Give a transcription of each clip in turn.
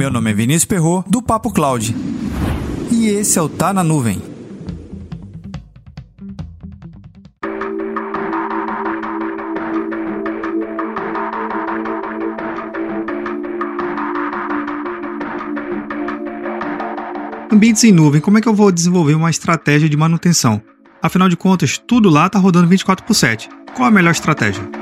Meu nome é Vinícius Perro do Papo Cloud. E esse é o Tá na Nuvem. Ambientes em nuvem, como é que eu vou desenvolver uma estratégia de manutenção? Afinal de contas, tudo lá está rodando 24 por 7. Qual a melhor estratégia?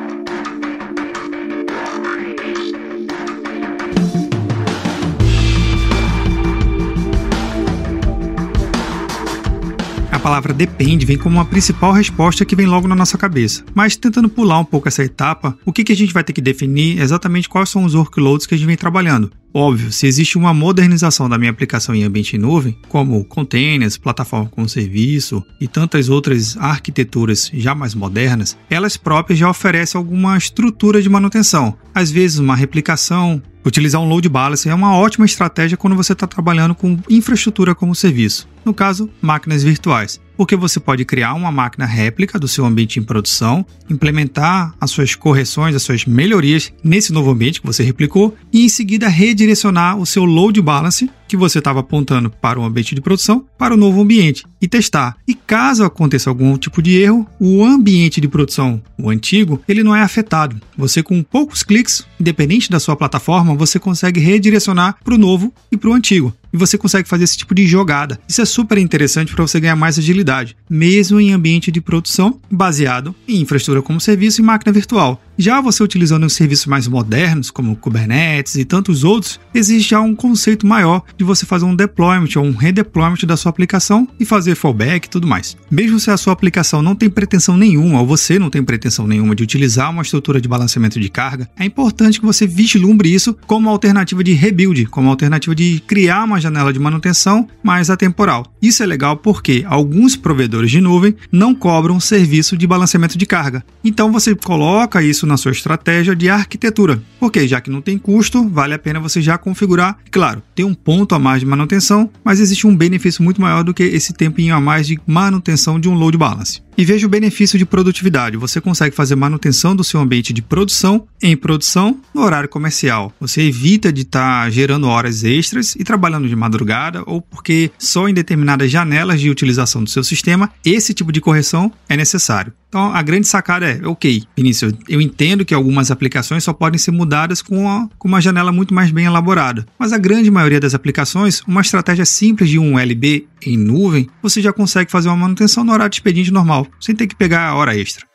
Palavra depende vem como uma principal resposta que vem logo na nossa cabeça. Mas tentando pular um pouco essa etapa, o que, que a gente vai ter que definir é exatamente quais são os workloads que a gente vem trabalhando. Óbvio, se existe uma modernização da minha aplicação em ambiente em nuvem, como containers, plataforma como serviço e tantas outras arquiteturas já mais modernas, elas próprias já oferecem alguma estrutura de manutenção. Às vezes, uma replicação, Utilizar um load balancer é uma ótima estratégia quando você está trabalhando com infraestrutura como serviço, no caso, máquinas virtuais, porque você pode criar uma máquina réplica do seu ambiente em produção, implementar as suas correções, as suas melhorias nesse novo ambiente que você replicou e em seguida redirecionar o seu load balance que você estava apontando para o ambiente de produção para o novo ambiente e testar. E caso aconteça algum tipo de erro, o ambiente de produção, o antigo, ele não é afetado. Você com poucos cliques, independente da sua plataforma, você consegue redirecionar para o novo e para o antigo e você consegue fazer esse tipo de jogada. Isso é super interessante para você ganhar mais agilidade, mesmo em ambiente de produção baseado em infraestrutura como serviço e máquina virtual. Já você utilizando os serviços mais modernos, como Kubernetes e tantos outros, existe já um conceito maior de você fazer um deployment ou um redeployment da sua aplicação e fazer fallback e tudo mais. Mesmo se a sua aplicação não tem pretensão nenhuma, ou você não tem pretensão nenhuma de utilizar uma estrutura de balanceamento de carga, é importante que você vislumbre isso como alternativa de rebuild, como alternativa de criar uma janela de manutenção mais atemporal. Isso é legal porque alguns provedores de nuvem não cobram serviço de balanceamento de carga. Então você coloca isso na sua estratégia de arquitetura. Porque já que não tem custo, vale a pena você já configurar. Claro, tem um ponto a mais de manutenção, mas existe um benefício muito maior do que esse tempinho a mais de manutenção de um load balance. E veja o benefício de produtividade. Você consegue fazer manutenção do seu ambiente de produção em produção no horário comercial. Você evita de estar tá gerando horas extras e trabalhando de madrugada ou porque só em determinadas janelas de utilização do seu sistema esse tipo de correção é necessário. Então a grande sacada é, ok, Vinícius, eu entendo que algumas aplicações só podem ser mudadas com uma, com uma janela muito mais bem elaborada, mas a grande maioria das aplicações, uma estratégia simples de um LB em nuvem, você já consegue fazer uma manutenção no horário de expediente normal, sem ter que pegar a hora extra.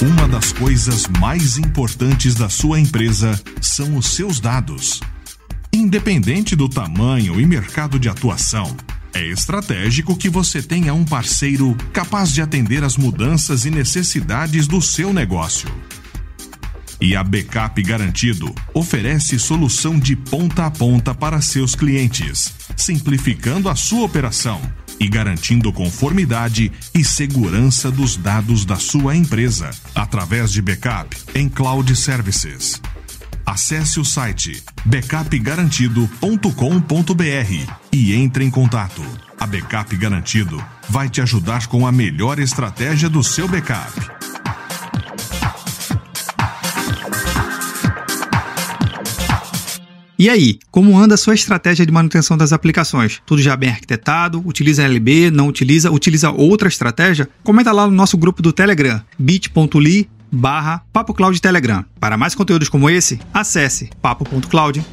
Uma das coisas mais importantes da sua empresa são os seus dados. Independente do tamanho e mercado de atuação, é estratégico que você tenha um parceiro capaz de atender às mudanças e necessidades do seu negócio. E a Backup Garantido oferece solução de ponta a ponta para seus clientes, simplificando a sua operação e garantindo conformidade e segurança dos dados da sua empresa através de backup em cloud services. Acesse o site backupgarantido.com.br e entre em contato. A Backup Garantido vai te ajudar com a melhor estratégia do seu backup. E aí, como anda a sua estratégia de manutenção das aplicações? Tudo já bem arquitetado? Utiliza LB? Não utiliza? Utiliza outra estratégia? Comenta lá no nosso grupo do Telegram, bit.ly barra Papo Cloud Telegram. Para mais conteúdos como esse, acesse papo.cloud.